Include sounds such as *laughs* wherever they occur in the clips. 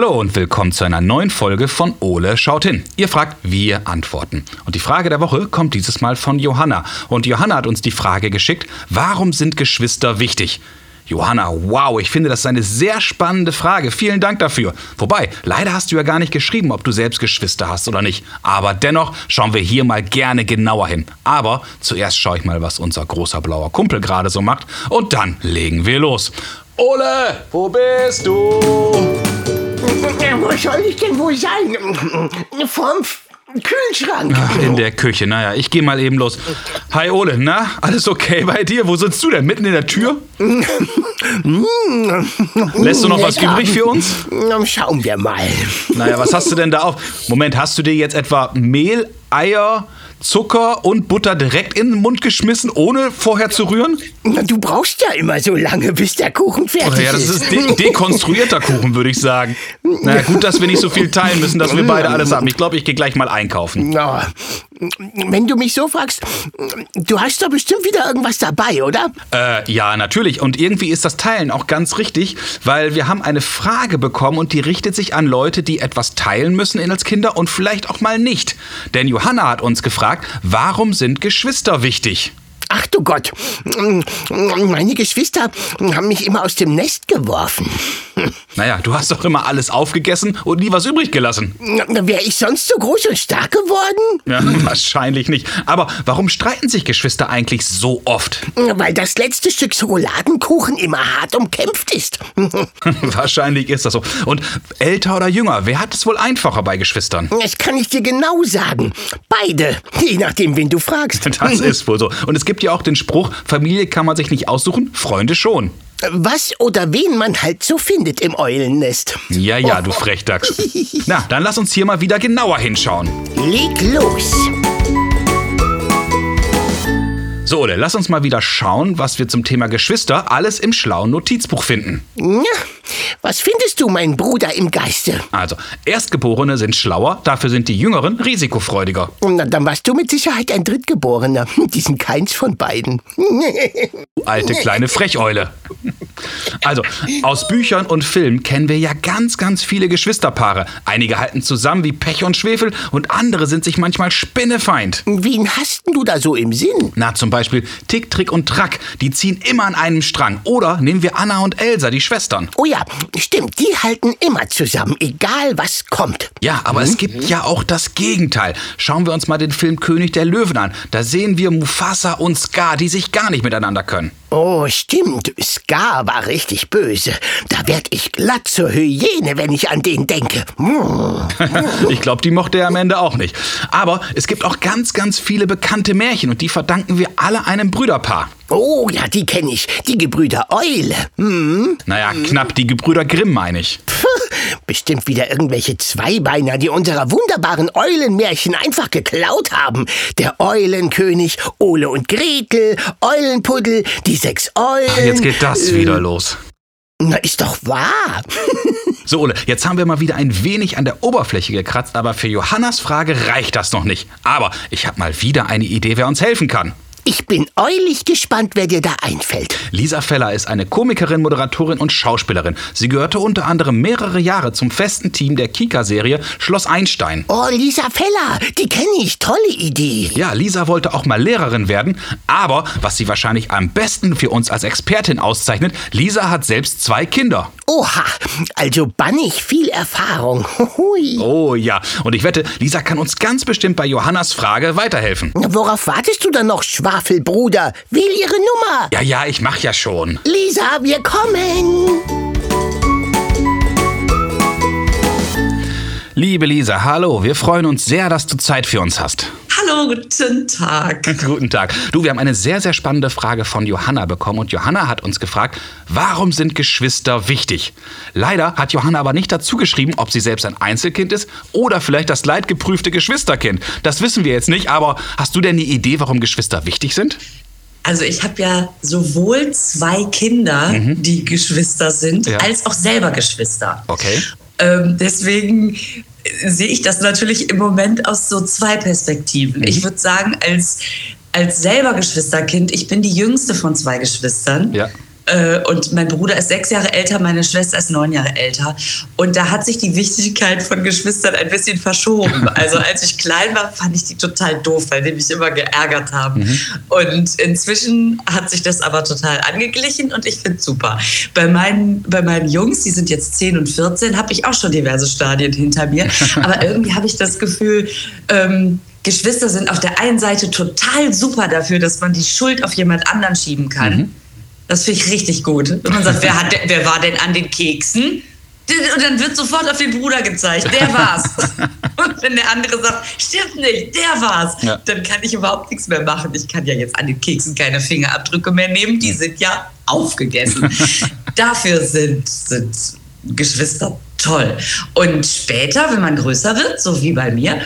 Hallo und willkommen zu einer neuen Folge von Ole schaut hin. Ihr fragt, wir antworten. Und die Frage der Woche kommt dieses Mal von Johanna. Und Johanna hat uns die Frage geschickt, warum sind Geschwister wichtig? Johanna, wow, ich finde das eine sehr spannende Frage. Vielen Dank dafür. Wobei, leider hast du ja gar nicht geschrieben, ob du selbst Geschwister hast oder nicht. Aber dennoch schauen wir hier mal gerne genauer hin. Aber zuerst schaue ich mal, was unser großer blauer Kumpel gerade so macht. Und dann legen wir los. Ole, wo bist du? Wo soll ich denn wohl sein? Vorm Kühlschrank. Ach, in der Küche, naja, ich gehe mal eben los. Hi Ole, na, alles okay bei dir? Wo sitzt du denn? Mitten in der Tür? *laughs* Lässt du noch was übrig für uns? Schauen wir mal. Naja, was hast du denn da auf? Moment, hast du dir jetzt etwa Mehl, Eier, Zucker und Butter direkt in den Mund geschmissen, ohne vorher zu rühren? Du brauchst ja immer so lange, bis der Kuchen fertig Oh ja, das ist de dekonstruierter Kuchen, würde ich sagen. Na gut, dass wir nicht so viel teilen müssen, dass wir beide alles haben. Ich glaube, ich gehe gleich mal einkaufen. Na, wenn du mich so fragst, du hast doch bestimmt wieder irgendwas dabei, oder? Äh, ja, natürlich. Und irgendwie ist das Teilen auch ganz richtig, weil wir haben eine Frage bekommen und die richtet sich an Leute, die etwas teilen müssen als Kinder und vielleicht auch mal nicht. Denn Johanna hat uns gefragt, warum sind Geschwister wichtig? Ach du Gott, meine Geschwister haben mich immer aus dem Nest geworfen. Naja, du hast doch immer alles aufgegessen und nie was übrig gelassen. Wäre ich sonst so groß und stark geworden? Ja, *laughs* wahrscheinlich nicht. Aber warum streiten sich Geschwister eigentlich so oft? Weil das letzte Stück Schokoladenkuchen immer hart umkämpft ist. *laughs* wahrscheinlich ist das so. Und älter oder jünger, wer hat es wohl einfacher bei Geschwistern? Das kann ich dir genau sagen. Beide, je nachdem, wen du fragst. Das ist wohl so. Und es gibt ja auch den Spruch, Familie kann man sich nicht aussuchen, Freunde schon. Was oder wen man halt so findet im Eulennest. Ja, ja, du Frechdachs. *laughs* Na, dann lass uns hier mal wieder genauer hinschauen. Leg los. So, Ole, lass uns mal wieder schauen, was wir zum Thema Geschwister alles im schlauen Notizbuch finden. Ja, was findest du, mein Bruder im Geiste? Also, Erstgeborene sind schlauer, dafür sind die Jüngeren risikofreudiger. Na, dann warst du mit Sicherheit ein Drittgeborener. *laughs* Die sind keins von beiden. Du *laughs* alte kleine Frecheule. Also, aus Büchern und Filmen kennen wir ja ganz, ganz viele Geschwisterpaare. Einige halten zusammen wie Pech und Schwefel und andere sind sich manchmal spinnefeind. Wen hast denn du da so im Sinn? Na, zum Beispiel Tick, Trick und Track, die ziehen immer an einem Strang. Oder nehmen wir Anna und Elsa, die Schwestern. Oh ja, stimmt, die halten immer zusammen, egal was kommt. Ja, aber es gibt ja auch das Gegenteil. Schauen wir uns mal den Film König der Löwen an. Da sehen wir Mufasa und Scar, die sich gar nicht miteinander können. Oh, stimmt, Scar war richtig böse. Da werd ich glatt zur Hyäne, wenn ich an den denke. *laughs* Ich glaube, die mochte er am Ende auch nicht. Aber es gibt auch ganz, ganz viele bekannte Märchen und die verdanken wir alle einem Brüderpaar. Oh ja, die kenne ich, die Gebrüder Eule. Hm. Naja, knapp die Gebrüder Grimm, meine ich. Puh, Bestimmt wieder irgendwelche Zweibeiner, die unsere wunderbaren Eulenmärchen einfach geklaut haben. Der Eulenkönig, Ole und Gretel, Eulenpuddel, die sechs Eulen. Ah, Jetzt geht das wieder los. Na, ist doch wahr. *laughs* So, Ole, jetzt haben wir mal wieder ein wenig an der Oberfläche gekratzt, aber für Johannas Frage reicht das noch nicht. Aber ich habe mal wieder eine Idee, wer uns helfen kann. Ich bin eulig gespannt, wer dir da einfällt. Lisa Feller ist eine Komikerin, Moderatorin und Schauspielerin. Sie gehörte unter anderem mehrere Jahre zum festen Team der Kika-Serie Schloss Einstein. Oh, Lisa Feller, die kenne ich. Tolle Idee. Ja, Lisa wollte auch mal Lehrerin werden, aber was sie wahrscheinlich am besten für uns als Expertin auszeichnet, Lisa hat selbst zwei Kinder. Oha, also bannig viel Erfahrung. *laughs* Hui. Oh ja, und ich wette, Lisa kann uns ganz bestimmt bei Johannas Frage weiterhelfen. Worauf wartest du dann noch, Schwafelbruder? Wähl ihre Nummer. Ja, ja, ich mach ja schon. Lisa, wir kommen. Liebe Lisa, hallo, wir freuen uns sehr, dass du Zeit für uns hast. Hallo, guten Tag. *laughs* Guten Tag. Du, wir haben eine sehr, sehr spannende Frage von Johanna bekommen und Johanna hat uns gefragt, warum sind Geschwister wichtig? Leider hat Johanna aber nicht dazu geschrieben, ob sie selbst ein Einzelkind ist oder vielleicht das leidgeprüfte Geschwisterkind. Das wissen wir jetzt nicht, aber hast du denn eine Idee, warum Geschwister wichtig sind? Also ich habe ja sowohl zwei Kinder, die Geschwister sind, Ja. als auch selber Geschwister. Okay. Ähm, deswegen sehe ich das natürlich im Moment aus so zwei Perspektiven. Ich würde sagen, als, als selber Geschwisterkind, ich bin die jüngste von zwei Geschwistern. Ja. Äh, und mein Bruder ist sechs Jahre älter, meine Schwester ist neun Jahre älter. Und da hat sich die Wichtigkeit von Geschwistern ein bisschen verschoben. *laughs* Also als ich klein war, fand ich die total doof, weil die mich immer geärgert haben. Mhm. Und inzwischen hat sich das aber total angeglichen und ich finde es super. Bei meinen, bei meinen Jungs, die sind jetzt 10 und 14, habe ich auch schon diverse Stadien hinter mir. *laughs* Aber irgendwie habe ich das Gefühl, ähm, Geschwister sind auf der einen Seite total super dafür, dass man die Schuld auf jemand anderen schieben kann. Mhm. Das finde ich richtig gut. Wenn man sagt, wer, hat, wer war denn an den Keksen? Und dann wird sofort auf den Bruder gezeigt, der war's. *laughs* Und wenn der andere sagt, stimmt nicht, der war's, ja. dann kann ich überhaupt nichts mehr machen. Ich kann ja jetzt an den Keksen keine Fingerabdrücke mehr nehmen, die sind ja aufgegessen. *laughs* Dafür sind, sind Geschwister toll. Und später, wenn man größer wird, so wie bei mir,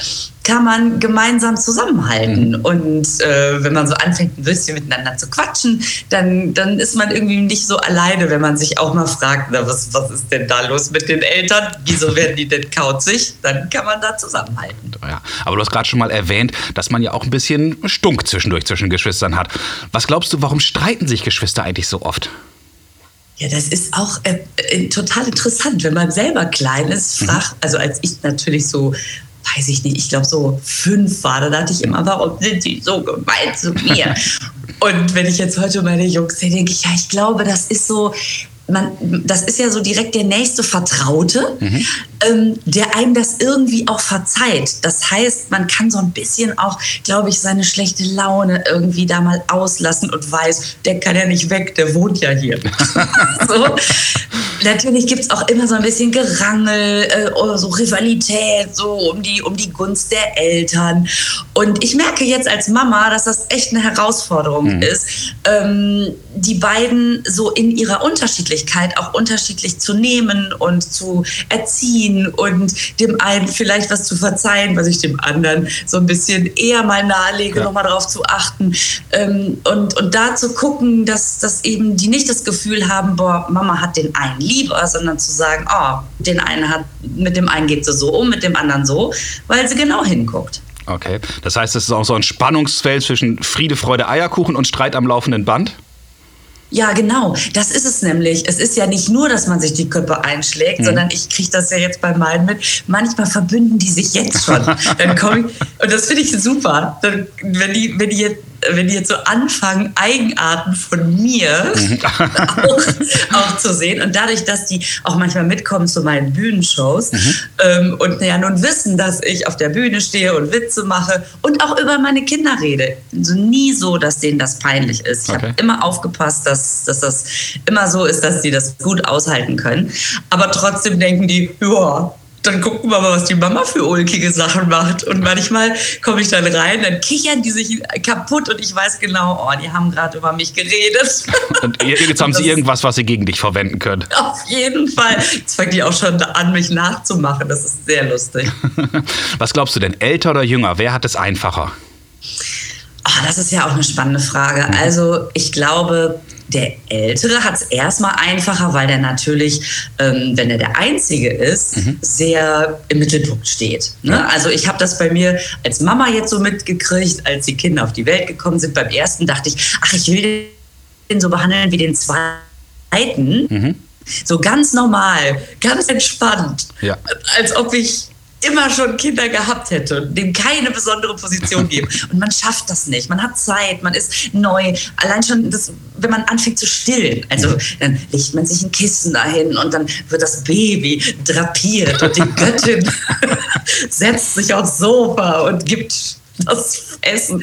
kann man gemeinsam zusammenhalten. Mhm. Und äh, wenn man so anfängt, ein bisschen miteinander zu quatschen, dann, dann ist man irgendwie nicht so alleine, wenn man sich auch mal fragt, na, was, was ist denn da los mit den Eltern? Wieso werden die denn kauzig? Dann kann man da zusammenhalten. Ja, aber du hast gerade schon mal erwähnt, dass man ja auch ein bisschen Stunk zwischendurch zwischen Geschwistern hat. Was glaubst du, warum streiten sich Geschwister eigentlich so oft? Ja, das ist auch äh, äh, total interessant, wenn man selber klein ist, mhm. fragt, also als ich natürlich so weiß ich nicht, ich glaube so fünf war, da dachte ich immer, warum sind die so gemein zu mir? *laughs* Und wenn ich jetzt heute meine Jungs sehe, denke ich, ja, ich glaube, das ist so, man, das ist ja so direkt der nächste Vertraute, mhm. ähm, der einem das irgendwie auch verzeiht. Das heißt, man kann so ein bisschen auch, glaube ich, seine schlechte Laune irgendwie da mal auslassen und weiß, der kann ja nicht weg, der wohnt ja hier. *laughs* so. Natürlich gibt es auch immer so ein bisschen Gerangel, äh, so Rivalität, so um die, um die Gunst der Eltern. Und ich merke jetzt als Mama, dass das echt eine Herausforderung mhm. ist, ähm, die beiden so in ihrer Unterschiedlichkeit auch unterschiedlich zu nehmen und zu erziehen und dem einen vielleicht was zu verzeihen, was ich dem anderen so ein bisschen eher mal nahelege, ja. nochmal darauf zu achten ähm, und, und da zu gucken, dass, dass eben die nicht das Gefühl haben, boah, Mama hat den einen lieber, sondern zu sagen, oh, den einen hat, mit dem einen geht sie so um, mit dem anderen so, weil sie genau hinguckt. Okay, das heißt, es ist auch so ein Spannungsfeld zwischen Friede, Freude, Eierkuchen und Streit am laufenden Band? Ja, genau. Das ist es nämlich. Es ist ja nicht nur, dass man sich die Köpfe einschlägt, mhm. sondern ich kriege das ja jetzt bei meinen mit. Manchmal verbünden die sich jetzt schon. *laughs* Dann komme ich, und das finde ich super. Dann, wenn, die, wenn die jetzt wenn die jetzt so anfangen, Eigenarten von mir mhm. *laughs* auch, auch, zu sehen und dadurch, dass die auch manchmal mitkommen zu meinen Bühnenshows mhm. ähm, und ja nun wissen, dass ich auf der Bühne stehe und Witze mache und auch über meine Kinder rede. Also nie so, dass denen das peinlich ist. Ich okay. habe immer aufgepasst, dass, dass das immer so ist, dass sie das gut aushalten können. Aber trotzdem denken die, ja, dann gucken wir mal, was die Mama für ulkige Sachen macht. Und manchmal komme ich dann rein, dann kichern die sich kaputt und ich weiß genau, oh, die haben gerade über mich geredet. Und jetzt *laughs* haben sie irgendwas, was sie gegen dich verwenden können. Auf jeden Fall. Jetzt fangen die auch schon an, mich nachzumachen. Das ist sehr lustig. *laughs* Was glaubst du denn, älter oder jünger? Wer hat es einfacher? Oh, das ist ja auch eine spannende Frage. Mhm. Also ich glaube, der Ältere hat es erstmal einfacher, weil der natürlich, ähm, wenn er der Einzige ist, mhm. sehr im Mittelpunkt steht. Ne? Ja. Also ich habe das bei mir als Mama jetzt so mitgekriegt, als die Kinder auf die Welt gekommen sind. Beim ersten dachte ich, ach, ich will den so behandeln wie den zweiten. Mhm. So ganz normal, ganz entspannt. Ja. Als ob ich immer schon Kinder gehabt hätte und dem keine besondere Position geben. *laughs* Und man schafft das nicht. Man hat Zeit, man ist neu. Allein schon, das, wenn man anfängt zu stillen, also dann legt man sich ein Kissen dahin und dann wird das Baby drapiert und die Göttin *laughs* *laughs* setzt sich aufs Sofa und gibt das Essen.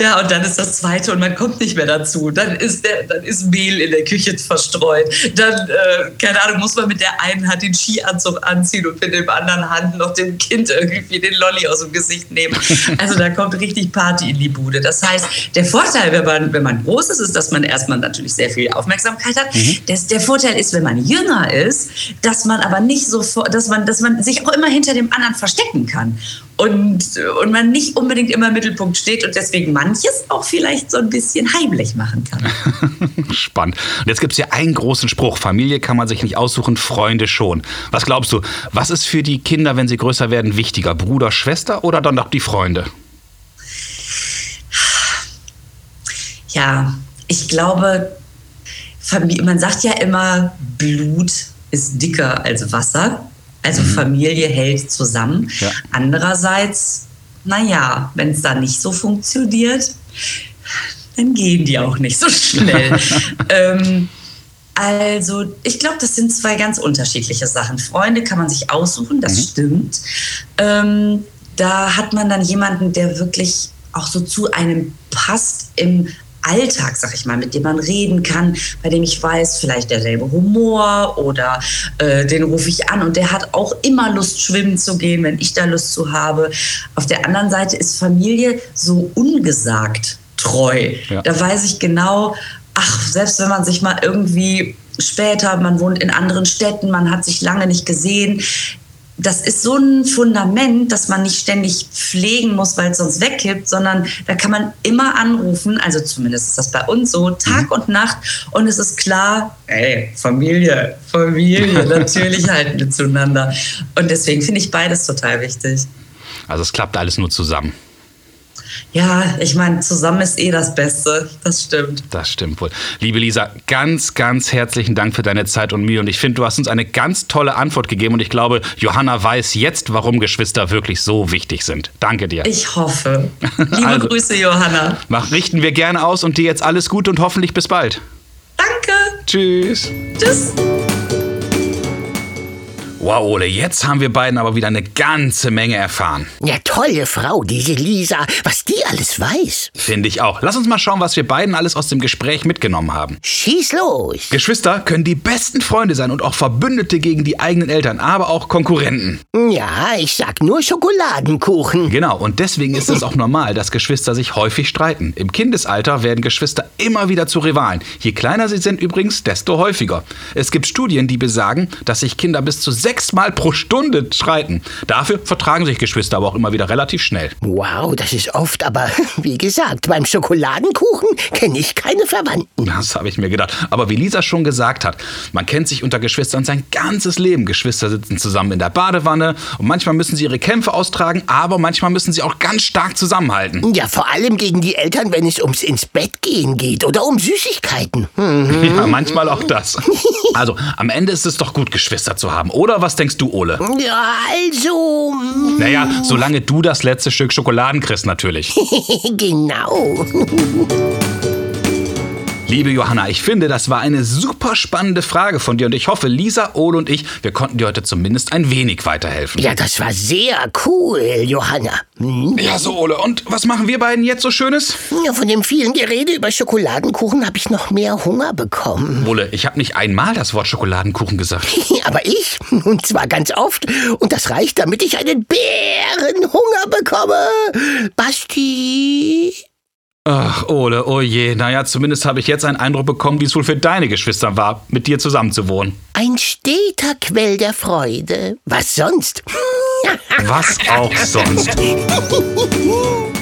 Ja, und dann ist das zweite und man kommt nicht mehr dazu. Dann ist, der, dann ist Mehl in der Küche verstreut. Dann, äh, keine Ahnung, muss man mit der einen Hand den Skianzug anziehen und mit dem anderen Hand noch dem Kind irgendwie den Lolli aus dem Gesicht nehmen. *laughs* Also da kommt richtig Party in die Bude. Das heißt, der Vorteil, wenn man, wenn man groß ist, ist, dass man erstmal natürlich sehr viel Aufmerksamkeit hat. Mhm. Das, der Vorteil ist, wenn man jünger ist, dass man aber nicht so, dass man, dass man sich auch immer hinter dem anderen verstecken kann und, und man nicht unbedingt immer im Mittelpunkt steht und deswegen manches auch vielleicht so ein bisschen heimlich machen kann. *laughs* Spannend. Und jetzt gibt es ja einen großen Spruch, Familie kann man sich nicht aussuchen, Freunde schon. Was glaubst du, was ist für die Kinder, wenn sie größer werden, wichtiger? Bruder, Schwester oder dann doch die Freunde? Ja, ich glaube, man sagt ja immer, Blut ist dicker als Wasser. Also mhm. Familie hält zusammen. Ja. Andererseits, naja, wenn es da nicht so funktioniert, dann gehen die auch nicht so schnell. *laughs* ähm, also, ich glaube, das sind zwei ganz unterschiedliche Sachen. Freunde kann man sich aussuchen, das mhm. stimmt. Ähm, da hat man dann jemanden, der wirklich auch so zu einem passt im Alltag, sag ich mal, mit dem man reden kann, bei dem ich weiß, vielleicht derselbe Humor oder äh, den rufe ich an und der hat auch immer Lust, schwimmen zu gehen, wenn ich da Lust zu habe. Auf der anderen Seite ist Familie so ungesagt treu. Ja. Da weiß ich genau, ach, selbst wenn man sich mal irgendwie später, man wohnt in anderen Städten, man hat sich lange nicht gesehen, das ist so ein Fundament, dass man nicht ständig pflegen muss, weil es sonst wegkippt, sondern da kann man immer anrufen, also zumindest ist das bei uns so, Tag mhm. und Nacht und es ist klar, ey, Familie, Familie, *laughs* natürlich halten wir zueinander. Und deswegen finde ich beides total wichtig. Also es klappt alles nur zusammen. Ja, ich meine, zusammen ist eh das Beste. Das stimmt. Das stimmt wohl. Liebe Lisa, ganz, ganz herzlichen Dank für deine Zeit und Mühe. Und ich finde, du hast uns eine ganz tolle Antwort gegeben. Und ich glaube, Johanna weiß jetzt, warum Geschwister wirklich so wichtig sind. Danke dir. Ich hoffe. *laughs* Liebe also, Grüße, Johanna. Mach, richten wir gerne aus und dir jetzt alles gut und hoffentlich bis bald. Danke. Tschüss. Tschüss. Wow, Ole, jetzt haben wir beiden aber wieder eine ganze Menge erfahren. Ja, tolle Frau, diese Lisa, was die alles weiß. Finde ich auch. Lass uns mal schauen, was wir beiden alles aus dem Gespräch mitgenommen haben. Schieß los. Geschwister können die besten Freunde sein und auch Verbündete gegen die eigenen Eltern, aber auch Konkurrenten. Ja, ich sag nur Schokoladenkuchen. Genau, und deswegen ist es auch normal, dass Geschwister sich häufig streiten. Im Kindesalter werden Geschwister immer wieder zu Rivalen. Je kleiner sie sind übrigens, desto häufiger. Es gibt Studien, die besagen, dass sich Kinder bis zu sechs sechsmal pro Stunde streiten. Dafür vertragen sich Geschwister aber auch immer wieder relativ schnell. Wow, das ist oft, aber *laughs* wie gesagt, beim Schokoladenkuchen kenne ich keine Verwandten. Das habe ich mir gedacht. Aber wie Lisa schon gesagt hat, man kennt sich unter Geschwistern sein ganzes Leben. Geschwister sitzen zusammen in der Badewanne und manchmal müssen sie ihre Kämpfe austragen, aber manchmal müssen sie auch ganz stark zusammenhalten. Ja, vor allem gegen die Eltern, wenn es ums ins Bett gehen geht oder um Süßigkeiten. Mhm. *laughs* Ja, manchmal auch das. Also, am Ende ist es doch gut, Geschwister zu haben, oder? Was denkst du, Ole? Ja, also. Naja, solange du das letzte Stück Schokoladen kriegst, natürlich. *laughs* genau. *laughs* Liebe Johanna, ich finde, das war eine super spannende Frage von dir und ich hoffe, Lisa, Ole und ich, wir konnten dir heute zumindest ein wenig weiterhelfen. Ja, das war sehr cool, Johanna. Hm? Ja, so, Ole. Und was machen wir beiden jetzt so Schönes? Ja, von dem vielen Gerede über Schokoladenkuchen habe ich noch mehr Hunger bekommen. Ole, ich habe nicht einmal das Wort Schokoladenkuchen gesagt. *laughs* Aber ich, und zwar ganz oft. Und das reicht, damit ich einen Bärenhunger bekomme. Basti. Ach, Ole, oh je. Naja, zumindest habe ich jetzt einen Eindruck bekommen, wie es wohl für deine Geschwister war, mit dir zusammen zu wohnen. Ein steter Quell der Freude. Was sonst? Was auch sonst. *laughs*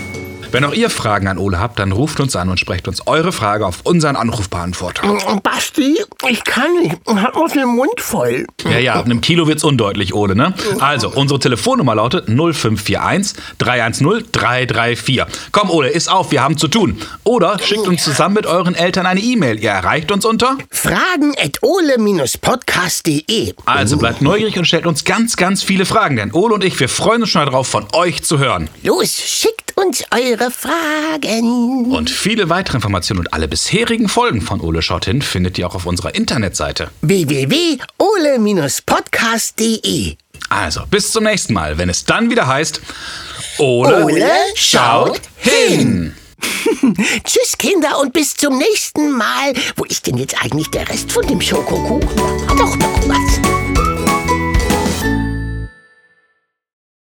Wenn auch ihr Fragen an Ole habt, dann ruft uns an und sprecht uns eure Frage auf unseren Anrufbeantworter. Basti, ich kann nicht. Ich hab noch den Mund voll. Ja, ja, ab einem Kilo wird's undeutlich, Ole, ne? Also, unsere Telefonnummer lautet 0541 310 334. Komm, Ole, ist auf, wir haben zu tun. Oder schickt uns zusammen mit euren Eltern eine E-Mail. Ihr erreicht uns unter fragen at ole-podcast.de. Also bleibt neugierig und stellt uns ganz, ganz viele Fragen, denn Ole und ich, wir freuen uns schon darauf, von euch zu hören. Los, schickt uns eure Fragen. Und viele weitere Informationen und alle bisherigen Folgen von Ole schaut hin findet ihr auch auf unserer Internetseite www.ole-podcast.de. Also, bis zum nächsten Mal, wenn es dann wieder heißt Ole, Ole schaut hin. *laughs* Tschüss, Kinder, und bis zum nächsten Mal. Wo ist denn jetzt eigentlich der Rest von dem Schokokuchen? Doch noch was.